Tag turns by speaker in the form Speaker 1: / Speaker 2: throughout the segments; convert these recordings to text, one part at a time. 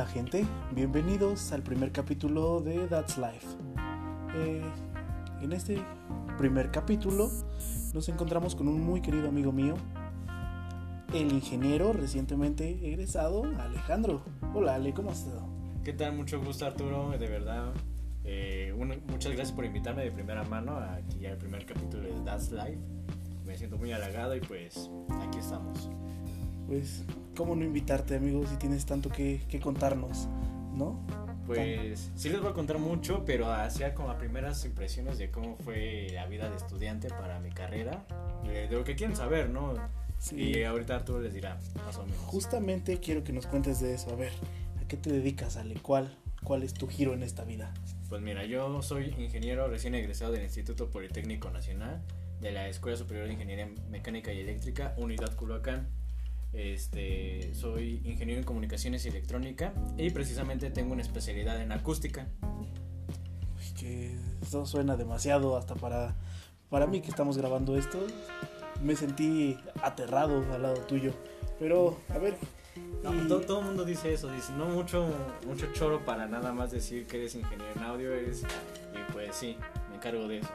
Speaker 1: Hola gente, bienvenidos al primer capítulo de That's Life. Eh, en este primer capítulo nos encontramos con un muy querido amigo mío, el ingeniero recientemente egresado, Alejandro. Hola Ale, ¿cómo has estado?
Speaker 2: ¿Qué tal? Mucho gusto Arturo, de verdad. Eh, muchas gracias por invitarme de primera mano aquí al primer capítulo de That's Life. Me siento muy halagado y pues aquí estamos.
Speaker 1: Pues, ¿cómo no invitarte, amigo, si tienes tanto que, contarnos, no?
Speaker 2: Pues sí les voy a contar mucho, pero hacia como primeras impresiones de cómo fue la vida de estudiante para mi carrera, de, lo que quieren saber, ¿no? Sí. Y ahorita Arturo les dirá, más o menos.
Speaker 1: Justamente quiero que nos cuentes de eso. A ver, ¿a qué te dedicas, Ale? ¿Cuál, cuál es tu giro en esta vida?
Speaker 2: Pues mira, yo soy ingeniero recién egresado del Instituto Politécnico Nacional de la Escuela Superior de Ingeniería Mecánica y Eléctrica, Unidad Culhuacán. Este, soy ingeniero en comunicaciones y electrónica y precisamente tengo una especialidad en acústica.
Speaker 1: que eso suena demasiado hasta para, para mí que estamos grabando esto. Me sentí aterrado al lado tuyo. Pero, a ver.
Speaker 2: todo, el mundo dice eso, dice, no mucho, mucho choro para nada más decir que eres ingeniero en audio, eres, y pues sí, me encargo de eso.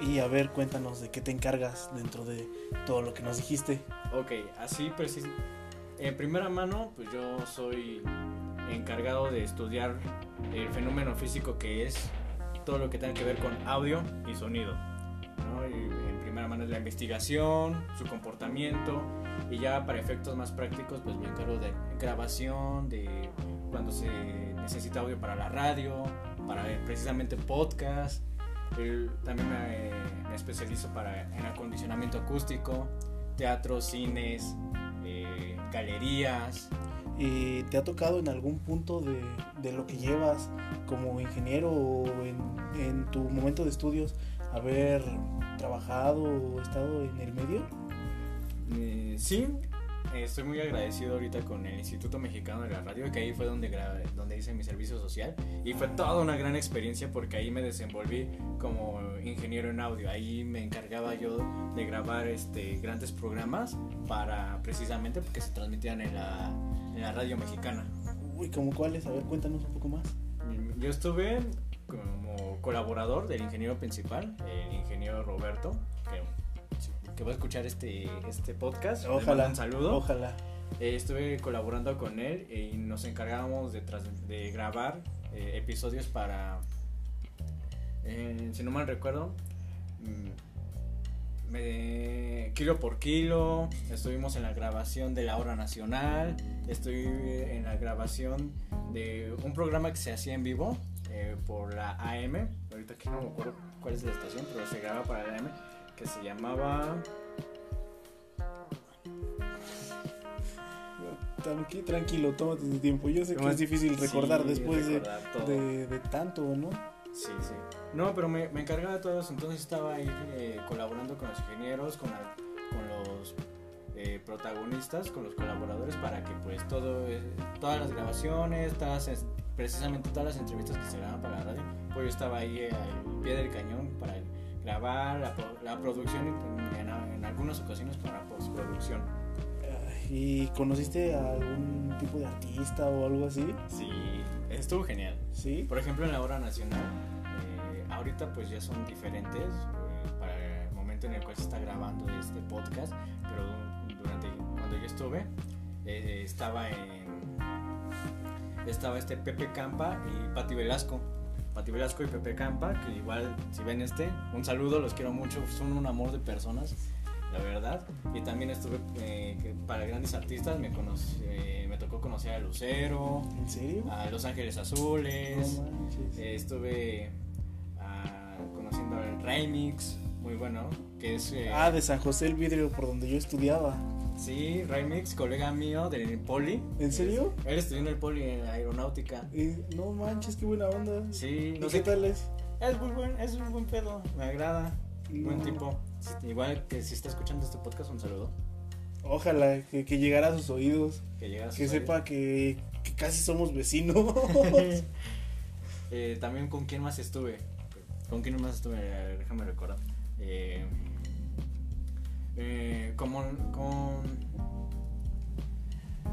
Speaker 1: Y a ver, cuéntanos de qué te encargas dentro de todo lo que nos dijiste.
Speaker 2: Ok, así preciso. En primera mano, pues yo soy encargado de estudiar el fenómeno físico que es todo lo que tenga que ver con audio y sonido. en primera mano es la investigación, su comportamiento y ya para efectos más prácticos pues me encargo de grabación, de cuando se necesita audio para la radio, para precisamente podcast también me, especializo para, en acondicionamiento acústico, teatro, cines, eh, galerías.
Speaker 1: ¿Y te ha tocado en algún punto de, de lo que llevas como ingeniero o en, en, tu momento de estudios haber trabajado o estado en el medio?
Speaker 2: Eh, sí, estoy muy agradecido ahorita con el Instituto Mexicano de la Radio, que ahí fue donde, donde hice mi servicio social. Y fue toda una gran experiencia porque ahí me desenvolví como ingeniero en audio. Ahí me encargaba yo de grabar este, grandes programas para precisamente porque se transmitían en la, en la radio mexicana.
Speaker 1: Uy, ¿cómo cuáles? A ver, cuéntanos un poco más.
Speaker 2: Yo estuve como colaborador del ingeniero principal, el ingeniero Roberto, que que va a escuchar este, este podcast.
Speaker 1: Ojalá.
Speaker 2: Un saludo.
Speaker 1: Ojalá.
Speaker 2: Eh, estuve colaborando con él y nos encargábamos de, de grabar eh, episodios para, eh, si no mal recuerdo, mm, me, kilo por kilo, estuvimos en la grabación de la hora nacional, estoy en la grabación de un programa que se hacía en vivo por la AM, ahorita aquí no me acuerdo cuál es la estación, pero se graba para la AM que se llamaba...
Speaker 1: tranquilo, tómate tu tiempo. Yo sé que es difícil recordar después de, de, tanto, ¿no?
Speaker 2: Sí, sí. No, pero me, me encargaba de todo eso. Entonces estaba ahí eh, colaborando con los ingenieros, con, con los eh, protagonistas, con los colaboradores, para que pues todo, eh, todas las grabaciones, todas, precisamente todas las entrevistas que se graban para la radio, pues yo estaba ahí al pie del cañón para grabar, la, la producción en, en, algunas ocasiones para postproducción.
Speaker 1: ¿Y conociste a algún tipo de artista o algo así?
Speaker 2: Sí, estuvo genial.
Speaker 1: Sí.
Speaker 2: Por ejemplo, en la hora nacional, eh, ahorita pues ya son diferentes eh, para el momento en el cual se está grabando este podcast, pero durante cuando yo estuve, eh, estaba en estaba este Pepe Campa y Pati Velasco. Pati Velasco y Pepe Campa, que igual si ven este, un saludo, los quiero mucho, son un amor de personas, la verdad. Y también estuve eh, para grandes artistas, me, eh, me tocó conocer a Lucero,
Speaker 1: ¿En serio?
Speaker 2: a Los Ángeles Azules, eh, estuve ah, conociendo al Remix, muy bueno, que es...
Speaker 1: ah, de San José el Vidrio, por donde yo estudiaba.
Speaker 2: Sí, Remix, colega mío del Poli.
Speaker 1: ¿En serio?
Speaker 2: Él estudió en el Poli en aeronáutica.
Speaker 1: no manches, qué buena onda.
Speaker 2: Sí,
Speaker 1: no sé qué tal es.
Speaker 2: Es muy buen, es un buen pedo, me agrada. Buen tipo. Igual que si está escuchando este podcast, un saludo.
Speaker 1: Ojalá que, que llegara a sus oídos.
Speaker 2: Que, llegara a sus
Speaker 1: que sepa que, que, casi somos vecinos.
Speaker 2: eh, también con quién más estuve. ¿Con quién más estuve? Déjame recordar. Eh, eh, como con...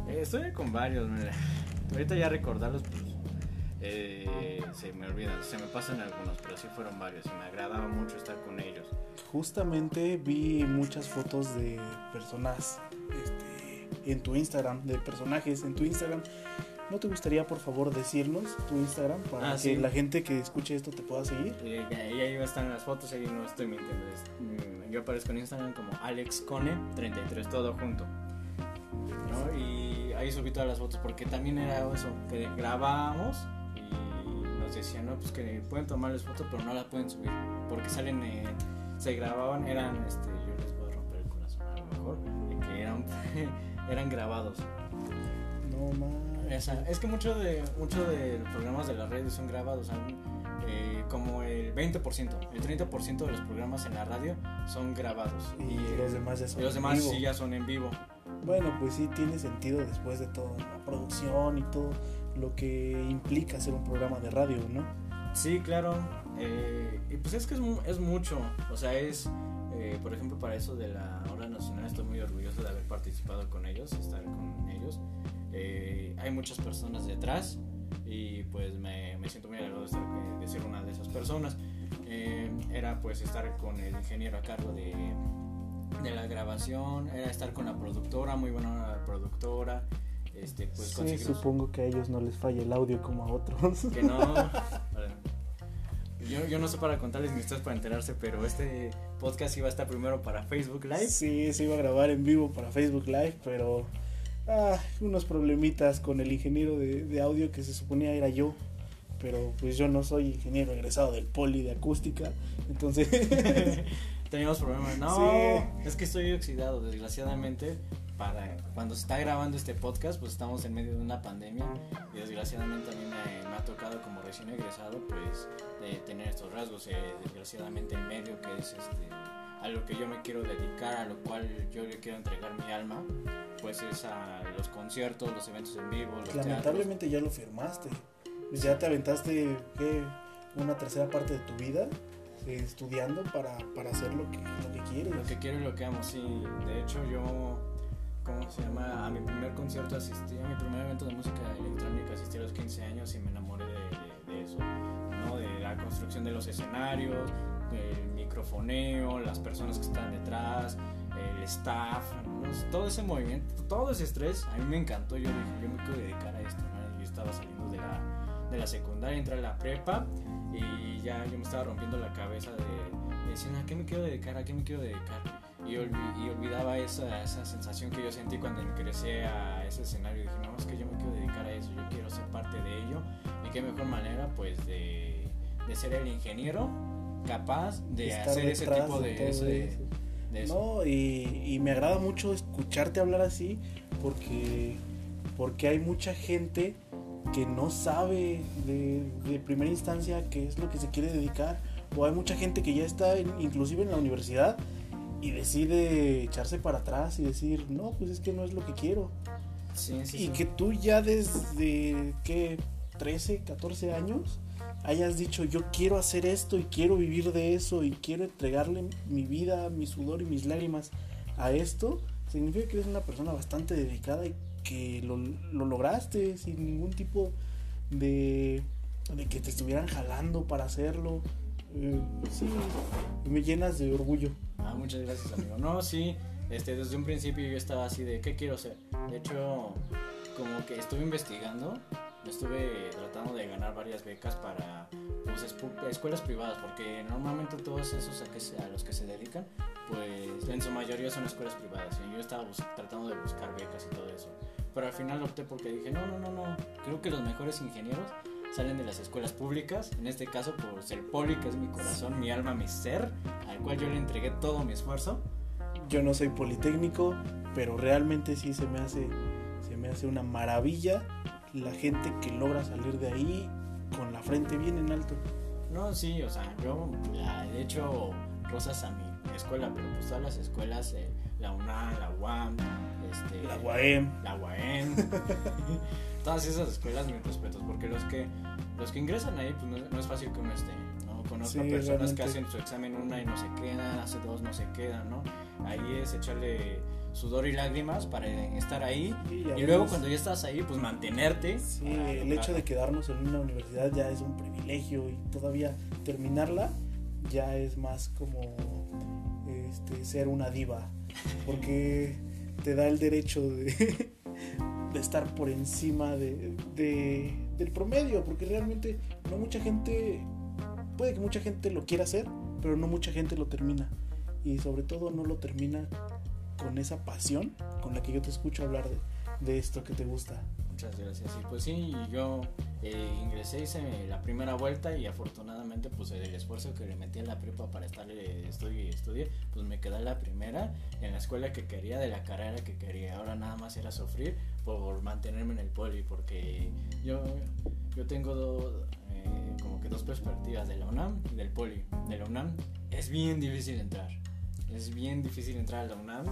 Speaker 2: Eh, estoy con varios, ahorita ya recordarlos, pues eh, se me olvidan, se me pasan algunos, pero sí fueron varios y me agradaba mucho estar con ellos.
Speaker 1: Justamente vi muchas fotos de personas este, en tu Instagram, de personajes en tu Instagram. ¿No te gustaría, por favor, decirnos tu Instagram para
Speaker 2: Ah,
Speaker 1: que
Speaker 2: sí.
Speaker 1: la gente que escuche esto te pueda seguir?
Speaker 2: Y ahí están las fotos, ahí no estoy mintiendo. mm, yo aparezco en Instagram como AlexCone33, todo junto. ¿no? Y ahí subí todas las fotos porque también era eso, que grabábamos y nos decían, no, pues que pueden tomarles fotos, pero no las pueden subir porque salen, eh, se grababan, eran, este, yo les voy a romper el corazón a lo mejor, que eran, eran grabados.
Speaker 1: No más.
Speaker 2: Esa- es que muchos de, mucho de los programas de las redes son grabados, son, eh, como el 20%, el 30% de los programas en la radio son grabados.
Speaker 1: Y
Speaker 2: eh,
Speaker 1: los demás ya son
Speaker 2: y los demás
Speaker 1: en vivo.
Speaker 2: sí ya son en vivo.
Speaker 1: Bueno, pues sí tiene sentido después de todo, la producción y todo lo que implica hacer un programa de radio, ¿no?
Speaker 2: Sí, claro. eh, y pues es que es, es mucho. O sea, es, eh, por ejemplo, para eso de la hora nacional estoy muy orgulloso de haber participado con ellos, estar con ellos. Eh, hay muchas personas detrás y pues me, me siento muy alegrado de, estar, eh, de ser una de esas personas. Eh, era pues estar con el ingeniero a cargo de, de la grabación, era estar con la productora, muy buena productora. Este, pues
Speaker 1: sí,
Speaker 2: conseguimos-
Speaker 1: supongo que a ellos no les falla el audio como a otros.
Speaker 2: que no. Yo, yo no sé para contarles ni ustedes para enterarse, pero este podcast iba a estar primero para Facebook Live.
Speaker 1: Sí, se iba a grabar en vivo para Facebook Live, pero ah, unos problemitas con el ingeniero de, de audio que se suponía era yo. Pero pues yo no soy ingeniero egresado del poli de acústica, entonces
Speaker 2: Teníamos problemas. No,
Speaker 1: Sí.
Speaker 2: es que estoy oxidado, desgraciadamente. Para cuando se está grabando este podcast, pues estamos en medio de una pandemia y desgraciadamente a mí me, me ha tocado como recién egresado, pues de tener estos rasgos. eh, desgraciadamente en medio que es este a lo que yo me quiero dedicar, a lo cual yo le quiero entregar mi alma, pues es a los conciertos, los eventos en vivo, los teatros.
Speaker 1: lamentablemente ya lo firmaste. Pues ya te aventaste ¿qué? una tercera parte de tu vida eh, estudiando para, para hacer lo que, lo que quieres.
Speaker 2: Lo que quiero y lo que amo, sí. De hecho, yo, ¿cómo se llama? A mi primer concierto asistí, a mi primer evento de música electrónica asistí a los 15 años y me enamoré de, de- de eso, ¿no? De la construcción de los escenarios, el microfoneo, las personas que están detrás, el staff, todo ese movimiento, todo ese estrés, a mí me encantó. Yo dije, yo me quiero dedicar a esto, ¿no? Yo estaba saliendo de la, de la secundaria, entré a la prepa y ya yo me estaba rompiendo la cabeza de, de decir, ¿a qué me quiero dedicar? ¿A qué me quiero dedicar? Y, olvi- y olvidaba esa, esa sensación que yo sentí cuando ingresé a ese escenario. Dije, no, es que yo me quiero dedicar a eso, yo quiero ser parte de ello. Y qué mejor manera, pues, de, de ser el ingeniero capaz de
Speaker 1: Estar
Speaker 2: hacer ese tipo de, de-
Speaker 1: eso.
Speaker 2: de eso.
Speaker 1: No, y, y me agrada mucho escucharte hablar así porque, porque hay mucha gente que no sabe de, de primera instancia qué es lo que se quiere dedicar o hay mucha gente que ya está en- inclusive en la universidad y decide echarse para atrás y decir, no, pues es que no es lo que quiero.
Speaker 2: Sí, sí,
Speaker 1: Y
Speaker 2: sí.
Speaker 1: que tú ya desde, ¿qué? 13, 14 años hayas dicho, yo quiero hacer esto y quiero vivir de eso y quiero entregarle mi vida, mi sudor y mis lágrimas a esto, significa que eres una persona bastante dedicada y que lo, lo lograste sin ningún tipo de, de que te estuvieran jalando para hacerlo. Eh, sí, me llenas de orgullo.
Speaker 2: Ah, muchas gracias, amigo. No, sí, este, desde un principio yo estaba así de, ¿qué quiero ser? De hecho, como que estuve investigando, estuve tratando de ganar varias becas para pues, escuelas privadas, porque normalmente todos esos a, que se- a los que se dedican, pues en su mayoría son escuelas privadas. Y yo estaba tratando de buscar becas y todo eso. Pero al final opté porque dije, no, no, no, no, creo que los mejores ingenieros salen de las escuelas públicas, en este caso por ser poli, que es mi corazón, mi alma, mi ser, al cual yo le entregué todo mi esfuerzo.
Speaker 1: Yo no soy politécnico, pero realmente sí se me hace, se me hace una maravilla la gente que logra salir de ahí con la frente bien en alto.
Speaker 2: No, sí, o sea, yo la- he hecho rosas a mi escuela, pero pues todas las escuelas, eh, la UNAM, la UAM, este,
Speaker 1: La UAM.
Speaker 2: la UAM, todas esas escuelas, mis respetos, porque los que los que ingresan ahí, pues no, no es fácil que uno esté, ¿no? Conozco
Speaker 1: Sí,
Speaker 2: personas
Speaker 1: realmente.
Speaker 2: que hacen su examen una y no se quedan, hace dos no se quedan, ¿no? Ahí es echarle sudor y lágrimas para estar ahí.
Speaker 1: Sí,
Speaker 2: Y luego cuando ya estás ahí, pues mantenerte.
Speaker 1: Sí,
Speaker 2: para
Speaker 1: el hecho de quedarnos en una universidad ya es un privilegio y todavía terminarla ya es más como este, ser una diva, porque te da el derecho de, de estar por encima de, de- del promedio, porque realmente no mucha gente, puede que mucha gente lo quiera hacer, pero no mucha gente lo termina. Y sobre todo no lo termina con esa pasión con la que yo te escucho hablar de, esto que te gusta.
Speaker 2: Muchas gracias. Y pues sí, yo eh, ingresé, hice la primera vuelta y afortunadamente pues el esfuerzo que le metí a la prepa para estar eh, estudie y estudie, pues me quedé la primera en la escuela que quería, de la carrera que quería. Ahora nada más era sufrir por mantenerme en el poli, porque yo, yo tengo eh, como que dos perspectivas, de la UNAM y del poli. De la UNAM es bien difícil entrar. Es bien difícil entrar a la UNAM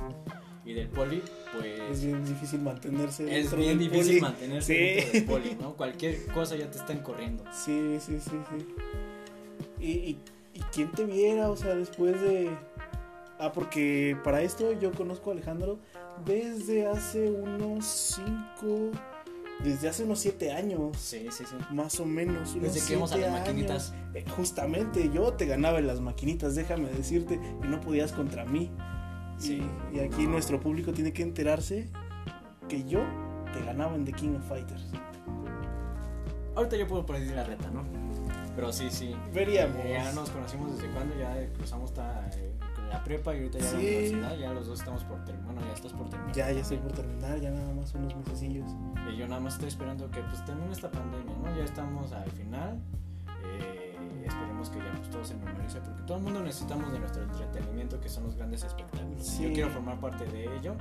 Speaker 2: y del poli pues...
Speaker 1: Es bien difícil mantenerse
Speaker 2: Es
Speaker 1: dentro
Speaker 2: bien
Speaker 1: del
Speaker 2: difícil
Speaker 1: poli.
Speaker 2: mantenerse
Speaker 1: Sí.
Speaker 2: dentro del poli, ¿no? Cualquier cosa ya te están corriendo.
Speaker 1: Sí, sí, sí, sí. ¿Y, y, y quién te viera? O sea, después de... Ah, porque para esto yo conozco a Alejandro desde hace unos cinco... Desde hace unos siete años,
Speaker 2: Sí, sí, sí.
Speaker 1: más o menos. Unos
Speaker 2: Desde que íbamos a las maquinitas.
Speaker 1: Eh, justamente, yo te ganaba en las maquinitas, déjame decirte, y no podías contra mí.
Speaker 2: Sí.
Speaker 1: Y, y aquí nuestro público tiene que enterarse que yo te ganaba en The King of Fighters.
Speaker 2: Ahorita yo puedo poner la reta, ¿no? Pero sí, sí.
Speaker 1: Veríamos.
Speaker 2: Eh, ya nos conocimos desde cuando ya cruzamos ta- eh, la prepa y ahorita ya la
Speaker 1: Sí.
Speaker 2: universidad. Ya los dos estamos por terminar. Bueno, ya estás por terminar.
Speaker 1: Ya, ya estoy por terminar, ya nada más unos mesecillos.
Speaker 2: Y yo nada más estoy esperando que pues termine esta pandemia, ¿no? Ya estamos al final. Eh, esperemos que ya pues todo se normalice porque todo el mundo necesitamos de nuestro entretenimiento que son los grandes espectáculos.
Speaker 1: Sí.
Speaker 2: Yo quiero formar parte de ello.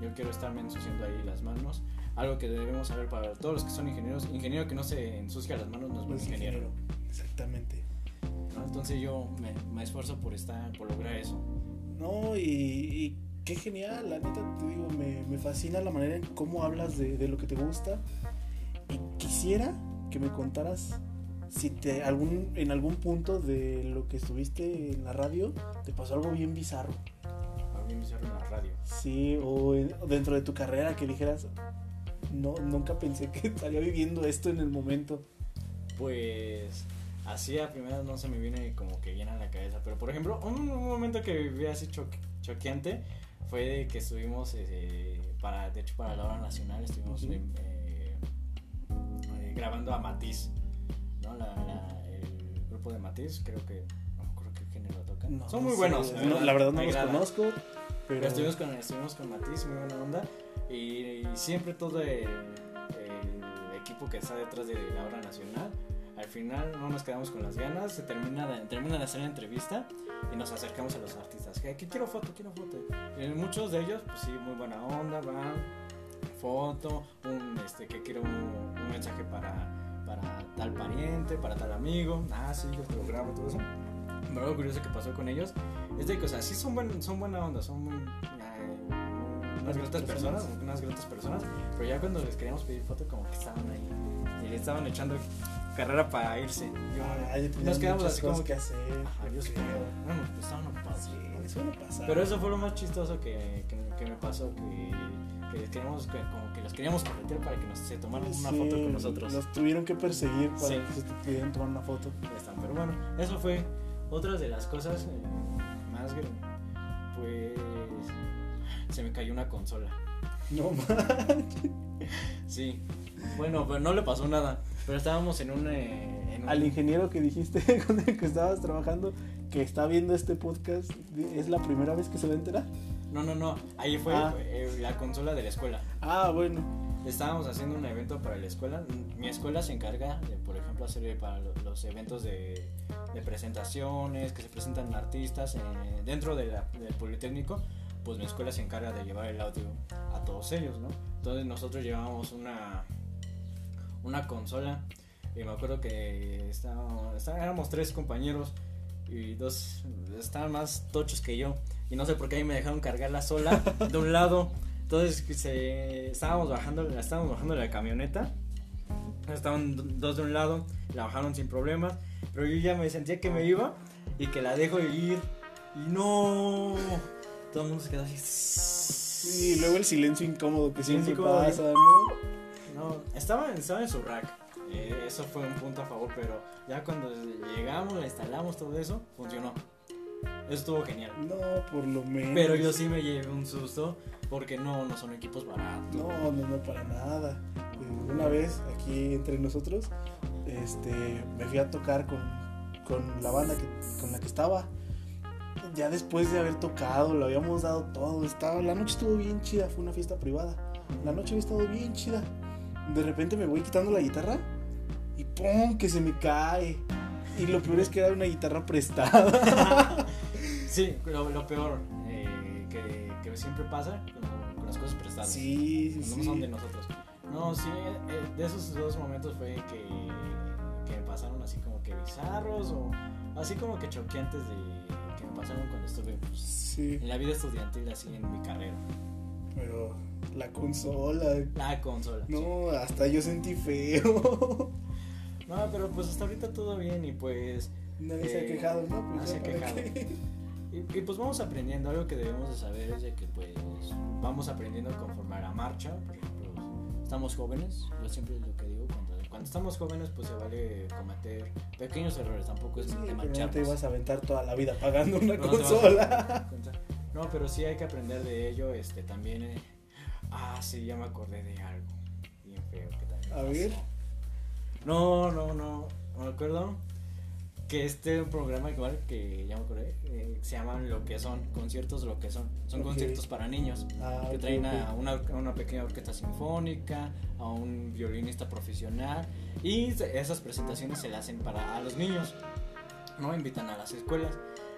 Speaker 2: Yo quiero estarme ensuciando ahí las manos. Algo que debemos saber para todos los que son ingenieros. Ingeniero que no se ensucia las manos no es buen ingeniero.
Speaker 1: ingeniero. Exactamente.
Speaker 2: ¿No? Entonces yo me, me esfuerzo por estar, por lograr eso.
Speaker 1: No, y, y qué genial, la neta te digo, me, me fascina la manera en cómo hablas de, de lo que te gusta. Y quisiera que me contaras si te algún, en algún punto de lo que estuviste en la radio te pasó algo bien bizarro.
Speaker 2: A mí me hicieron en la radio.
Speaker 1: Sí, o, en- o dentro de tu carrera que dijeras, no, nunca pensé que estaría viviendo esto en el momento.
Speaker 2: Pues así a primera no se me viene como que bien a la cabeza. Pero por ejemplo, un, un momento que viví así cho- choqueante fue de que estuvimos, eh, para, de hecho para la hora nacional, estuvimos
Speaker 1: Ujú.
Speaker 2: eh, eh, grabando a Matiz. ¿no? La- la- el grupo de Matiz, creo que, no me acuerdo qué género tocan.
Speaker 1: No,
Speaker 2: Son muy
Speaker 1: sí,
Speaker 2: buenos.
Speaker 1: no, la verdad no los conozco, pero,
Speaker 2: Pero estuvimos con, estuvimos con Matiz, muy buena onda. Y, y siempre todo el, el equipo que está detrás de la obra nacional, al final no nos quedamos con las ganas, se termina de, termina de hacer la entrevista y nos acercamos a los artistas. Que, que quiero foto, quiero foto. Y muchos de ellos, pues sí, muy buena onda, van, foto, un, este, que quiero un, un mensaje para, para tal pariente, para tal amigo. Ah, sí, yo te lo grabo, todo eso. Pero algo curioso que pasó con ellos es de que, o sea, sí son, buen, son buena onda, son muy, eh, unas gratas
Speaker 1: personas.
Speaker 2: personas, unas gratas personas, pero ya cuando les queríamos pedir foto como que estaban ahí y le estaban echando carrera para irse. Yo- nos quedamos así como
Speaker 1: que hacer.
Speaker 2: Ajá, yo. Bueno, pues estaban ocupados.
Speaker 1: Sí.
Speaker 2: Pero eso fue lo más chistoso que, que, que me pasó, que, que les queríamos, que, como que los queríamos corretear para que nos, se tomaran una foto con nosotros.
Speaker 1: Los tuvieron que perseguir para
Speaker 2: Sí.
Speaker 1: que se pudieran tomar una foto.
Speaker 2: Pero bueno, eso fue otra de las cosas eh, más gr- Pues se me cayó una consola.
Speaker 1: No manches.
Speaker 2: Sí. Bueno, pero no le pasó nada. Pero estábamos en un... eh, en un-
Speaker 1: Al ingeniero que dijiste con el que estabas trabajando, que está viendo este podcast, ¿es la primera vez que se va a enterar?
Speaker 2: No, no, no. Ahí fue
Speaker 1: Ah.
Speaker 2: eh, la consola de la escuela.
Speaker 1: Ah, bueno.
Speaker 2: Estábamos haciendo un evento para la escuela. Mi escuela se encarga de, por ejemplo, hacer eh, para lo- los eventos de, de presentaciones, que se presentan artistas eh, dentro de la- del Politécnico. Pues mi escuela se encarga de llevar el audio a todos ellos, ¿no? Entonces nosotros llevábamos una, una consola. Y me acuerdo que estábamos, está- éramos tres compañeros y dos estaban más tochos que yo. Y no sé por qué ahí me dejaron cargarla sola de un lado. Entonces se, estábamos bajando, estábamos bajando la camioneta. Estaban do- dos de un lado, la bajaron sin problemas. Pero yo ya me sentía que me iba y que la dejo ir. Y no. Todo el mundo se quedó así.
Speaker 1: Y luego el silencio incómodo que siempre
Speaker 2: incómodo.
Speaker 1: pasa, ¿no?
Speaker 2: No, estaba, estaba en su rack. Eh, eso fue un punto a favor, pero ya cuando llegamos, la instalamos, todo eso, funcionó. Eso estuvo genial.
Speaker 1: No, por lo menos.
Speaker 2: Pero yo sí me llevé un susto porque no, no son equipos baratos.
Speaker 1: No, no, no, para nada. Eh, Una vez aquí entre nosotros, este, me fui a tocar con, con la banda que, con la que estaba. Ya después de haber tocado, lo habíamos dado todo. Estaba, la noche estuvo bien chida, fue una fiesta privada. La noche había estado bien chida. De repente me voy quitando la guitarra y ¡pum! que se me cae. Y lo peor es que era una guitarra prestada.
Speaker 2: Sí, lo, lo peor eh, que, que siempre pasa con, con las cosas prestadas.
Speaker 1: sí, sí,
Speaker 2: no son de nosotros. No, sí, eh, de esos dos momentos fue que, que me pasaron así como que bizarros o así como que choqueantes de que me pasaron cuando estuve pues,
Speaker 1: Sí,
Speaker 2: en la vida estudiantil así en mi carrera.
Speaker 1: pero la consola.
Speaker 2: La consola. sí.
Speaker 1: No, hasta yo sentí feo.
Speaker 2: No, pero pues hasta ahorita todo bien y pues
Speaker 1: Nadie se ha
Speaker 2: Eh,
Speaker 1: quejado, ¿no? Pues
Speaker 2: nadie se ha quejado. Y, y, pues vamos aprendiendo, algo que debemos de saber es de que pues vamos aprendiendo conforme a la marcha, por ejemplo, estamos jóvenes, yo siempre es lo que digo, cuando, cuando estamos jóvenes pues se vale cometer pequeños errores, tampoco es
Speaker 1: Sí,
Speaker 2: de
Speaker 1: pero no te
Speaker 2: mancharnos.
Speaker 1: ibas a aventar toda la vida pagando una
Speaker 2: No
Speaker 1: consola.
Speaker 2: No, pero sí hay que aprender de ello, este también, eh, ah sí, ya me acordé de algo. Bien feo que también
Speaker 1: A
Speaker 2: pasó.
Speaker 1: ver.
Speaker 2: No, no, no, no. Me acuerdo que este programa igual que ya me acordé eh, se llaman lo que son conciertos lo que son. Son conciertos para niños
Speaker 1: Ah,
Speaker 2: que traen a una, a una pequeña orquesta sinfónica a un violinista profesional y esas presentaciones se las hacen para a los niños no invitan a las escuelas.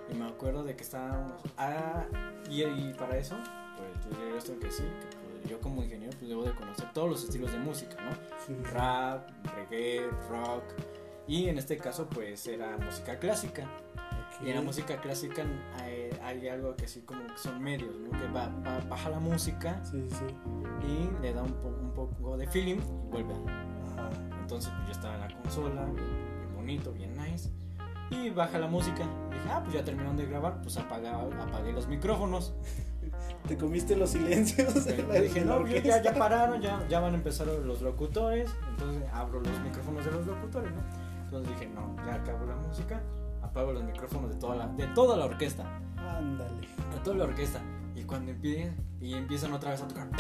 Speaker 2: Y me acuerdo de que estábamos ah, y, y para eso pues yo que sí que pues, yo como ingeniero pues debo de conocer todos los estilos de música no
Speaker 1: Sí.
Speaker 2: rap, reggae, rock y en este caso pues era música clásica
Speaker 1: Ok.
Speaker 2: y en la música clásica hay, hay algo que así como que son medios, ¿no? que va, va- baja la música
Speaker 1: Sí, sí.
Speaker 2: y le da un, po- un poco de feeling y vuelve
Speaker 1: Ajá.
Speaker 2: entonces pues yo estaba en la consola bien, bonito, bien nice y baja la música dije ah pues ya terminaron de grabar pues apaga, apagué los micrófonos
Speaker 1: Te comiste los silencios. la-
Speaker 2: dije, no, ya, ya, pararon, ya, ya van a empezar los locutores. Entonces abro los micrófonos de los locutores, ¿no? Entonces dije, no, ya acabo la música, apago los micrófonos de toda la, de toda la orquesta.
Speaker 1: Ándale.
Speaker 2: De toda la orquesta. Y cuando empiezan, y empiezan otra vez a tocar, ¡pah!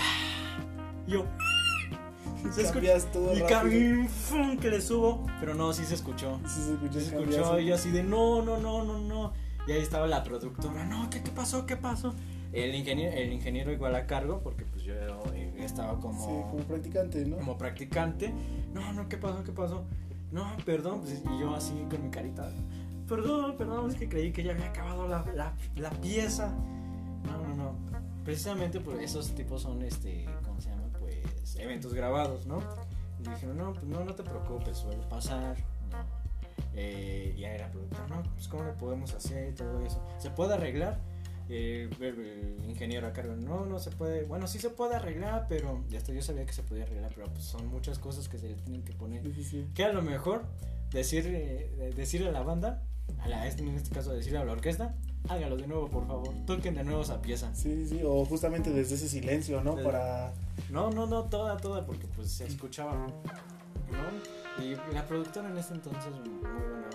Speaker 2: Y yo, Se escucha-
Speaker 1: Cambias todo
Speaker 2: y ¡fum! que le subo, pero no, sí se escuchó.
Speaker 1: Sí, se escuchó,
Speaker 2: Sí se escuchó y yo así de no, no, no, no, no. Y ahí estaba la productora, no, ¿qué, qué pasó? ¿Qué pasó? El ingeniero, el ingeniero igual a cargo, porque pues yo eh, estaba como,
Speaker 1: Sí, como practicante, ¿no?
Speaker 2: como practicante. No, no, ¿qué pasó? ¿Qué pasó? No, perdón, pues, y yo así con mi carita. Perdón, perdón, es que creí que ya había acabado la, la, la pieza. No, no, no. Precisamente por esos tipos son, este, ¿cómo se llama? Pues eventos grabados, ¿no? Y dije, no, pues no, no te preocupes, suele pasar. No. Eh, y ahí la productora, no, pues cómo le podemos hacer y todo eso. ¿Se puede arreglar? Eh, el, el ingeniero a cargo, no, no se puede. Bueno, sí se puede arreglar, pero ya hasta yo sabía que se podía arreglar, pero pues son muchas cosas que se le tienen que poner.
Speaker 1: Sí, sí.
Speaker 2: Que a lo mejor decir, eh, decirle a la banda, a la, en este caso decirle a la orquesta, hágalo de nuevo, por favor, toquen de nuevo esa pieza.
Speaker 1: Sí, sí, o justamente desde ese silencio, ¿no? Para...
Speaker 2: No, no, no, toda, toda, porque pues se escuchaba, ¿no? Y la productora en ese entonces, muy buena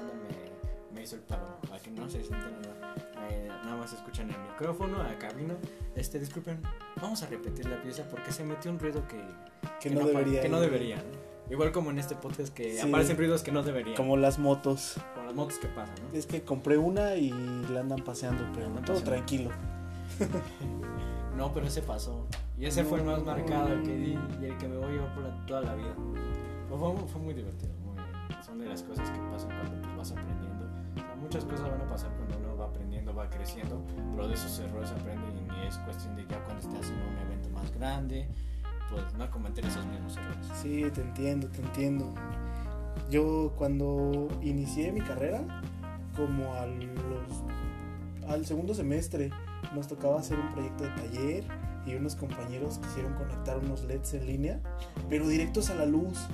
Speaker 2: me, hizo el paro, para que no se sientan nada. Eh, nada más escuchan el micrófono, a cabina. Este, disculpen, vamos a repetir la pieza porque se metió un ruido que,
Speaker 1: Que, no,
Speaker 2: pa-
Speaker 1: debería.
Speaker 2: Que no debería, ¿no? Igual como en este podcast que
Speaker 1: Sí.
Speaker 2: aparecen ruidos que no deberían.
Speaker 1: Como las motos.
Speaker 2: Con las motos que pasan, ¿no?
Speaker 1: Es que compré una y la andan paseando, pero
Speaker 2: Andan
Speaker 1: todo
Speaker 2: paseando.
Speaker 1: tranquilo.
Speaker 2: No, pero ese pasó. Y ese fue el más marcado, el que di y el que me voy a llevar por la- toda la vida. Fue, fue- fue muy divertido, muy Son de las cosas que pasan muchas cosas van a pasar cuando uno va aprendiendo, va creciendo, pero de esos errores aprende y es cuestión de ya cuando estés haciendo un evento más grande, pues no cometer esos mismos errores.
Speaker 1: Sí, te entiendo, te entiendo. Yo cuando inicié mi carrera, como al segundo semestre, nos tocaba hacer un proyecto de taller y unos compañeros quisieron conectar unos LEDs en línea, pero directos a la luz.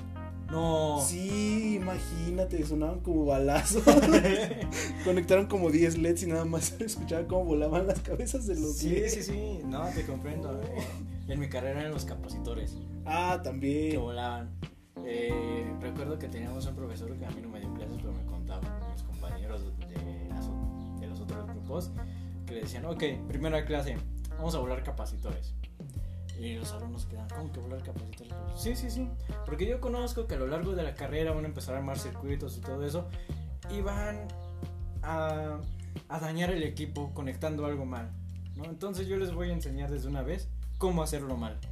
Speaker 2: No.
Speaker 1: Sí, imagínate, sonaban como balazos. Conectaron como 10 LEDs y nada más escuchaba cómo volaban las cabezas de los
Speaker 2: Sí,
Speaker 1: LEDs.
Speaker 2: sí, sí, no, te comprendo. eh. En mi carrera eran los capacitores
Speaker 1: Ah,
Speaker 2: que
Speaker 1: también.
Speaker 2: volaban. Eh, recuerdo que teníamos un profesor que a mí no me dio clases, pero me contaban mis compañeros de, las de los otros grupos que le decían, ok, primera clase, vamos a volar capacitores. Y los alumnos quedan, ¿cómo que volar capacitores? Sí, sí, sí. Porque yo conozco que a lo largo de la carrera van a empezar a armar circuitos y todo eso. Y van a, a dañar el equipo conectando algo mal. ¿no? Entonces yo les voy a enseñar desde una vez cómo hacerlo mal.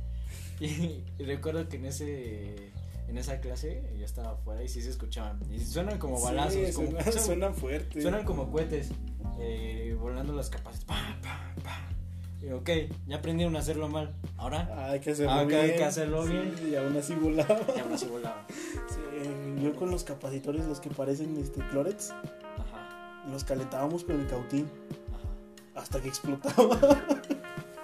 Speaker 2: Y, y recuerdo que en ese en esa clase yo estaba afuera y sí se escuchaban. Y suenan como balazos.
Speaker 1: Sí,
Speaker 2: como,
Speaker 1: suena-
Speaker 2: suenan-
Speaker 1: fuerte.
Speaker 2: suenan como cohetes. eh, volando las capas. Pa, pa, pa. Y ok, ya aprendieron a hacerlo mal. Ahora
Speaker 1: Ah, hay que hacerlo
Speaker 2: Ah,
Speaker 1: bien.
Speaker 2: hay que hacerlo
Speaker 1: Sí,
Speaker 2: bien.
Speaker 1: Y aún así volaba.
Speaker 2: ya ahora sí volaban.
Speaker 1: Sí, yo con los capacitores, los que parecen este, clorets,
Speaker 2: Ajá,
Speaker 1: los calentábamos con el cautín
Speaker 2: ajá.
Speaker 1: hasta que explotaba.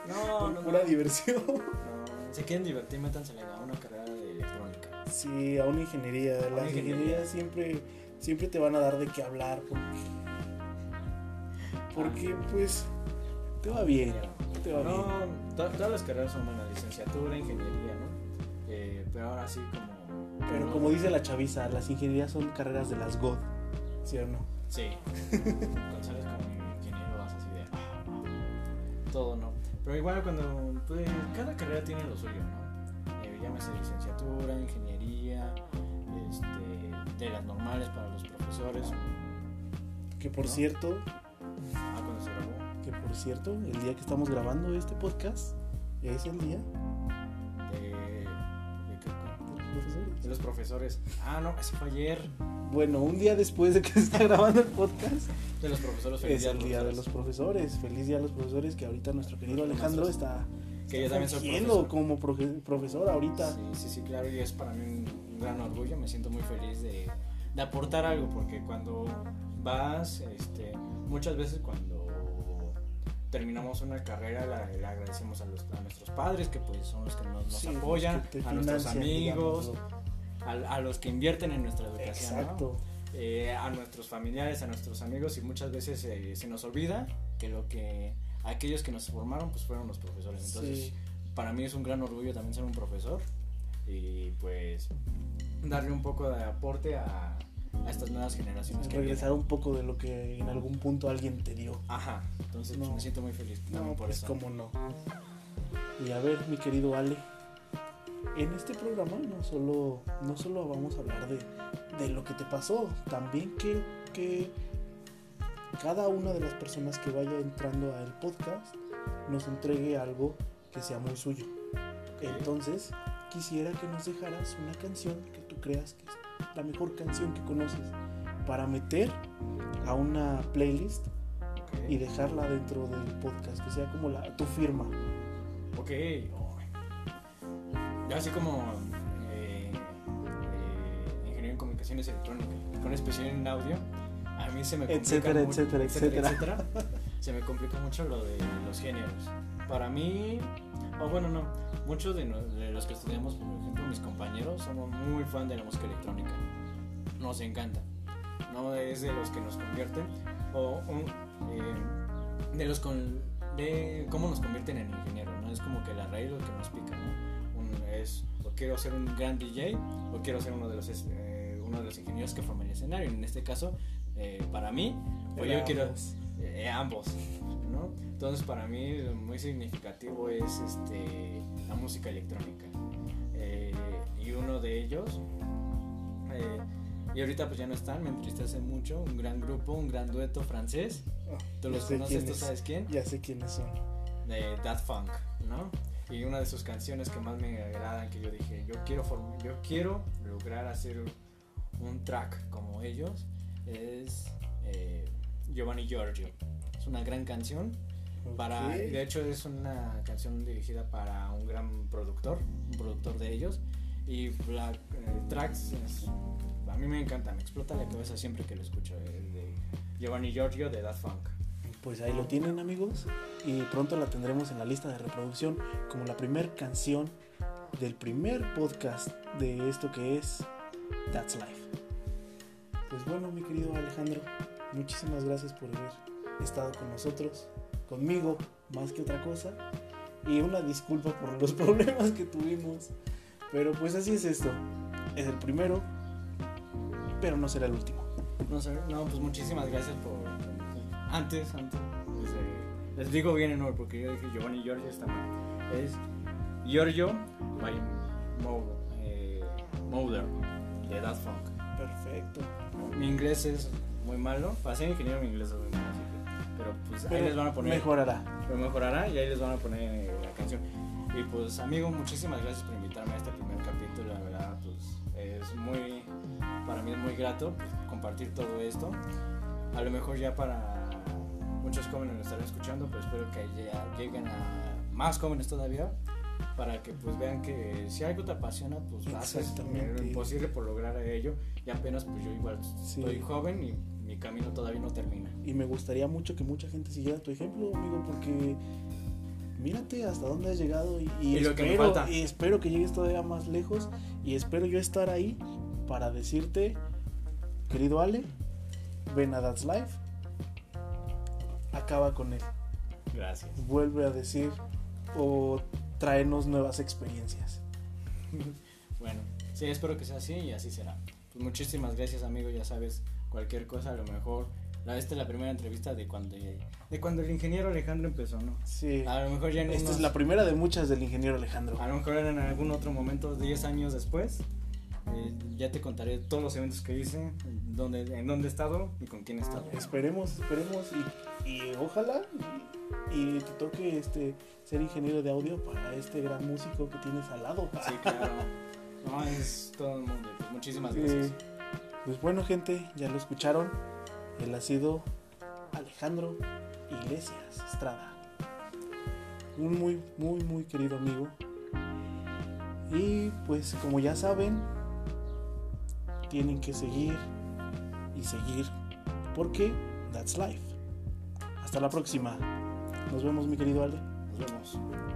Speaker 2: No,
Speaker 1: Por
Speaker 2: no,
Speaker 1: pura
Speaker 2: no.
Speaker 1: diversión.
Speaker 2: No, Si quieren divertir, métansele a una carrera de electrónica.
Speaker 1: Sí, a una ingeniería. Las
Speaker 2: Una ingeniería.
Speaker 1: ingenierías siempre, siempre te van a dar de qué hablar porque, porque pues te va bien. Te va
Speaker 2: No,
Speaker 1: bien.
Speaker 2: todas las carreras son buenas, licenciatura, ingeniería, ¿no? Eh, pero ahora sí como...
Speaker 1: Pero como dice la chaviza, las ingenierías son carreras de las God. ¿Sí o no?
Speaker 2: Sí. Cuando sales como ingeniero vas así de... ah, Todo, ¿no? Pero igual cuando... Pues, cada carrera tiene lo suyo, ¿no? Eh, llámese licenciatura, ingeniería, este, de las normales para los profesores.
Speaker 1: Que por
Speaker 2: ¿No?
Speaker 1: cierto, que por cierto, el día que estamos grabando este podcast es el día
Speaker 2: De,
Speaker 1: los profesores.
Speaker 2: Ah, no, eso fue ayer.
Speaker 1: Bueno, un día después de que se está grabando el podcast,
Speaker 2: De los profesores. feliz
Speaker 1: es
Speaker 2: día
Speaker 1: el día de los profesores. Feliz día a los profesores que ahorita nuestro querido Alejandro está,
Speaker 2: Que
Speaker 1: está
Speaker 2: profesor.
Speaker 1: como profe- profesor ahorita.
Speaker 2: Sí, sí, sí, claro, y es para mí un, un gran orgullo, me siento muy feliz de, de aportar algo, porque cuando vas, este, muchas veces cuando terminamos una carrera la- le agradecemos a, los, a nuestros padres, que pues son los que nos, nos
Speaker 1: Sí,
Speaker 2: apoyan,
Speaker 1: que
Speaker 2: a nuestros amigos, a, a los que invierten en nuestra educación, ¿no? Eh, a nuestros familiares, a nuestros amigos, y muchas veces eh, se nos olvida que lo que aquellos que nos formaron pues fueron los profesores. Entonces,
Speaker 1: Sí.
Speaker 2: para mí es un gran orgullo también ser un profesor y pues darle un poco de aporte a, a estas nuevas generaciones que
Speaker 1: regresar
Speaker 2: vienen.
Speaker 1: un poco de lo que en algún punto alguien te dio.
Speaker 2: Ajá, entonces pues, me siento muy feliz
Speaker 1: No,
Speaker 2: por
Speaker 1: pues
Speaker 2: eso.
Speaker 1: cómo no. Y a ver, mi querido Ale, en este programa no solo, no solo vamos a hablar de, de lo que te pasó, también quiero que cada una de las personas que vaya entrando al podcast nos entregue algo que sea muy suyo. Entonces, quisiera que nos dejaras una canción que tú creas que es la mejor canción que conoces para meter a una playlist
Speaker 2: Ok.
Speaker 1: y dejarla dentro del podcast, que sea como la, tu firma.
Speaker 2: Ok. oh. Yo así como eh, eh, ingeniero en comunicaciones electrónicas, con especial en audio, a mí se me complica
Speaker 1: Etcétera,
Speaker 2: mu-
Speaker 1: etcétera, etcétera.
Speaker 2: etcétera, se me complica mucho lo de los géneros. Para mí, o bueno, no, muchos de, los que estudiamos, por ejemplo, mis compañeros, somos muy fan de la música electrónica. Nos encanta. No es de los que nos convierten, o un, eh, de los con, de cómo nos convierten en ingenieros, ¿no? Es como que la raíz lo que nos pica, ¿no? Un- es, o quiero ser un gran DJ, o quiero ser uno de los, eh, uno de los ingenieros que forman el escenario. En este caso, eh, para mí, pues yo
Speaker 1: Era
Speaker 2: quiero
Speaker 1: ambos.
Speaker 2: Entonces para mí muy significativo es este, la música electrónica. Eh, y uno de ellos, eh, y ahorita pues ya no están, me entristece mucho, un gran grupo, un gran dueto francés.
Speaker 1: Ah,
Speaker 2: Tú los conoces, tú sabes quién,
Speaker 1: Ya sé quiénes son.
Speaker 2: de Daft Funk, ¿no? Y una de sus canciones que más me agradan, que yo dije, yo quiero, yo quiero lograr hacer un track como ellos, es eh, Giovanni Giorgio. Es una gran canción. Para,
Speaker 1: Ok.
Speaker 2: De hecho, es una canción dirigida para un gran productor, un productor de ellos. Y la eh, tracks, es- a mí me encanta, me explota la cabeza siempre que lo escucho. El de Giovanni Giorgio de Daft Funk.
Speaker 1: Pues ahí lo tienen amigos y pronto la tendremos en la lista de reproducción como la primer canción del primer podcast de esto que es That's Life. Pues bueno, mi querido Alejandro, muchísimas gracias por haber estado con nosotros, conmigo, más que otra cosa. Y una disculpa por los problemas que tuvimos. Pero pues así es esto. Es el primero, pero no será el último.
Speaker 2: No sé, no, pues muchísimas gracias por. Antes, antes. pues, eh, les digo bien en orden porque yo dije Giovanni Giorgio está mal. Es Giorgio by Mo, eh, de Daft Funk.
Speaker 1: Perfecto.
Speaker 2: Mi inglés es muy malo. Para ser ingeniero, mi inglés es muy malo. Pero pues ahí
Speaker 1: Pero
Speaker 2: les van a poner.
Speaker 1: Mejorará.
Speaker 2: Pero mejorará y ahí les van a poner la canción. Y pues, amigo, muchísimas gracias por invitarme a este primer capítulo. La verdad, pues es muy. Para mí es muy grato pues, compartir todo esto. A lo mejor ya para muchos jóvenes lo estarán escuchando, pero espero que ya lleguen a más jóvenes todavía. Para que pues vean que si algo te apasiona, pues haces lo imposible por lograr ello. Y apenas pues yo igual
Speaker 1: Sí.
Speaker 2: estoy joven y mi camino todavía no termina.
Speaker 1: Y me gustaría mucho que mucha gente siguiera tu ejemplo, amigo, porque mírate hasta dónde has llegado y, y
Speaker 2: Y lo que me
Speaker 1: espero,
Speaker 2: falta.
Speaker 1: y espero que llegues todavía más lejos y espero yo estar ahí para decirte, querido Ale, ven a That's Life, acaba con él,
Speaker 2: Gracias.
Speaker 1: vuelve a decir o tráenos nuevas experiencias.
Speaker 2: Bueno, sí, espero que sea así y así será. Pues muchísimas gracias, amigo. Ya sabes, cualquier cosa, a lo mejor. La, esta es la primera entrevista de cuando, de cuando el ingeniero Alejandro empezó, ¿no?
Speaker 1: Sí,
Speaker 2: A lo mejor ya en
Speaker 1: esta
Speaker 2: unos-
Speaker 1: es la primera de muchas del ingeniero Alejandro.
Speaker 2: A lo mejor en algún otro momento, 10 años después, eh, ya te contaré todos los eventos que hice, dónde, en dónde he estado y con quién he estado.
Speaker 1: Esperemos, esperemos y, y ojalá y, y te toque este ser ingeniero de audio para este gran músico que tienes al lado.
Speaker 2: Sí, claro. No, es todo el mundo. Pues muchísimas
Speaker 1: Sí.
Speaker 2: gracias.
Speaker 1: Pues bueno gente, ya lo escucharon. Él ha sido Alejandro Iglesias Estrada. Un muy, muy, muy querido amigo. Y pues como ya saben, tienen que seguir y seguir. Porque that's life. Hasta la próxima. Nos vemos mi querido Ale.
Speaker 2: Nos vemos.